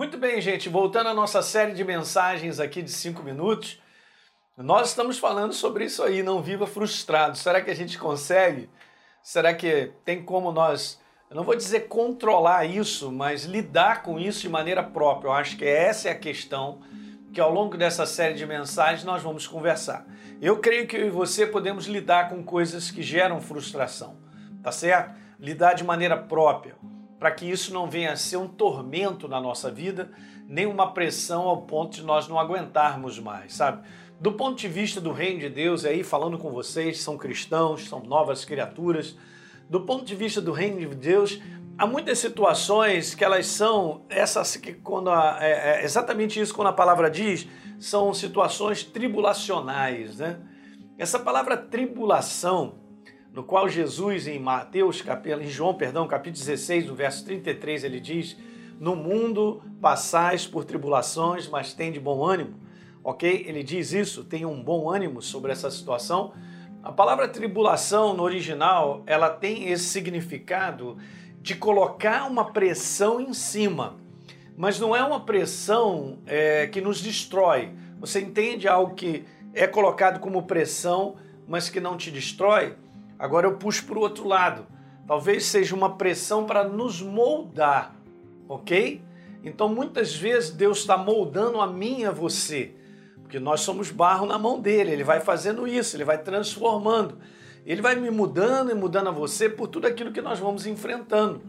Muito bem, gente, voltando à nossa série de mensagens aqui de cinco minutos, nós estamos falando sobre isso aí, não viva frustrado. Será que a gente consegue? Será que tem como nós, eu não vou dizer controlar isso, mas lidar com isso de maneira própria? Eu acho que essa é a questão que ao longo dessa série de mensagens nós vamos conversar. Eu creio que eu e você podemos lidar com coisas que geram frustração, tá certo? Lidar de maneira própria para que isso não venha a ser um tormento na nossa vida, nem uma pressão ao ponto de nós não aguentarmos mais, sabe? Do ponto de vista do reino de Deus, aí falando com vocês, são cristãos, são novas criaturas. Do ponto de vista do reino de Deus, há muitas situações que elas são essas que quando a, é, é exatamente isso quando a palavra diz são situações tribulacionais, né? Essa palavra tribulação no qual Jesus, em Mateus, em João, perdão, capítulo 16, no verso 33, ele diz: No mundo passais por tribulações, mas tem de bom ânimo. Ok? Ele diz isso, tem um bom ânimo sobre essa situação. A palavra tribulação no original, ela tem esse significado de colocar uma pressão em cima, mas não é uma pressão é, que nos destrói. Você entende algo que é colocado como pressão, mas que não te destrói? Agora eu puxo para o outro lado. Talvez seja uma pressão para nos moldar, ok? Então muitas vezes Deus está moldando a mim e a você, porque nós somos barro na mão dele. Ele vai fazendo isso, ele vai transformando. Ele vai me mudando e mudando a você por tudo aquilo que nós vamos enfrentando.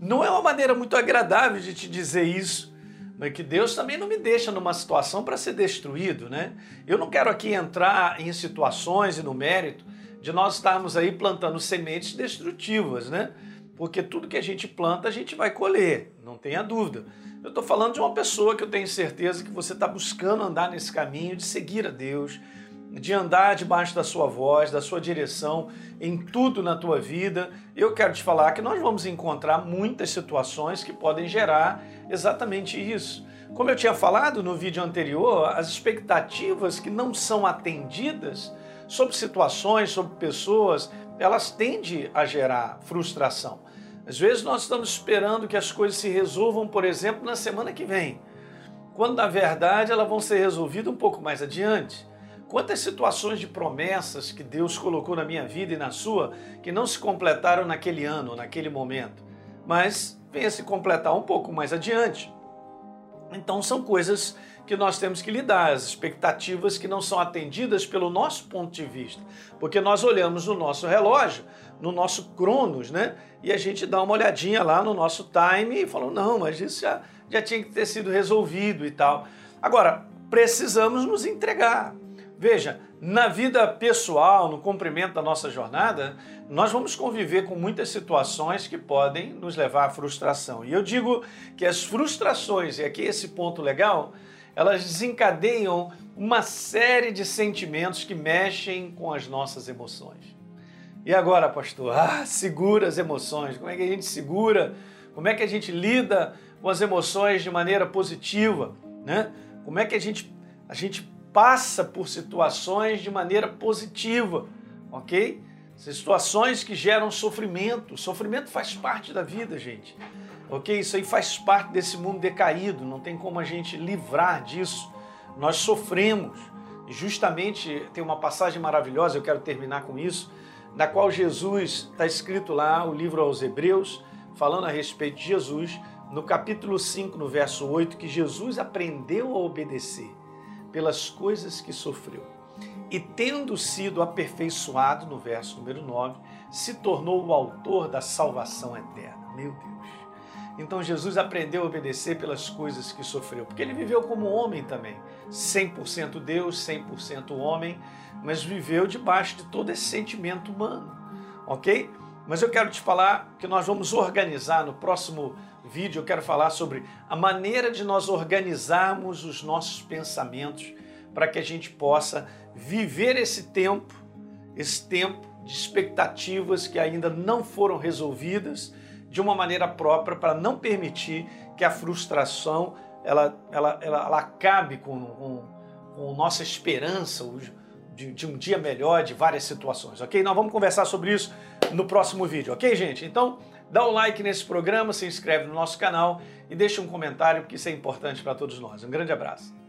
Não é uma maneira muito agradável de te dizer isso, mas que Deus também não me deixa numa situação para ser destruído, né? Eu não quero aqui entrar em situações e no mérito de nós estarmos aí plantando sementes destrutivas, né? Porque tudo que a gente planta, a gente vai colher, não tenha dúvida. Eu estou falando de uma pessoa que eu tenho certeza que você está buscando andar nesse caminho de seguir a Deus, de andar debaixo da sua voz, da sua direção, em tudo na tua vida. Eu quero te falar que nós vamos encontrar muitas situações que podem gerar exatamente isso. Como eu tinha falado no vídeo anterior, as expectativas que não são atendidas sobre situações, sobre pessoas, elas tendem a gerar frustração. Às vezes nós estamos esperando que as coisas se resolvam, por exemplo, na semana que vem, quando na verdade elas vão ser resolvidas um pouco mais adiante. Quantas situações de promessas que Deus colocou na minha vida e na sua que não se completaram naquele ano, naquele momento, mas vem a se completar um pouco mais adiante. Então são coisas que nós temos que lidar, as expectativas que não são atendidas pelo nosso ponto de vista. Porque nós olhamos no nosso relógio, no nosso Cronos, né? E a gente dá uma olhadinha lá no nosso time e fala, não, mas isso já, já tinha que ter sido resolvido e tal. Agora, precisamos nos entregar. Veja, na vida pessoal, no cumprimento da nossa jornada, nós vamos conviver com muitas situações que podem nos levar à frustração. E eu digo que as frustrações, e aqui esse ponto legal, elas desencadeiam uma série de sentimentos que mexem com as nossas emoções. E agora, pastor? Ah, segura as emoções. Como é que a gente segura? Como é que a gente lida com as emoções de maneira positiva, né? Como é que a gente a gente passa por situações de maneira positiva, ok? Situações que geram sofrimento. Sofrimento faz parte da vida, gente. Ok? Isso aí faz parte desse mundo decaído, não tem como a gente livrar disso. Nós sofremos. E justamente tem uma passagem maravilhosa, eu quero terminar com isso, na qual Jesus, está escrito lá, o livro aos Hebreus, falando a respeito de Jesus, no capítulo 5, no verso 8, que Jesus aprendeu a obedecer pelas coisas que sofreu. E tendo sido aperfeiçoado, no verso número 9, se tornou o autor da salvação eterna. Meu Deus. Então Jesus aprendeu a obedecer pelas coisas que sofreu, porque ele viveu como homem também, 100% Deus, 100% homem, mas viveu debaixo de todo esse sentimento humano, ok? Mas eu quero te falar que nós vamos organizar no próximo vídeo, eu quero falar sobre a maneira de nós organizarmos os nossos pensamentos para que a gente possa viver esse tempo, esse tempo de expectativas que ainda não foram resolvidas de uma maneira própria para não permitir que a frustração ela, ela, ela, ela acabe com, com, com nossa esperança de, de um dia melhor, de várias situações, ok? Nós vamos conversar sobre isso no próximo vídeo, ok, gente? Então, Dá o like nesse programa, se inscreve no nosso canal e deixa um comentário, porque isso é importante para todos nós. Um grande abraço.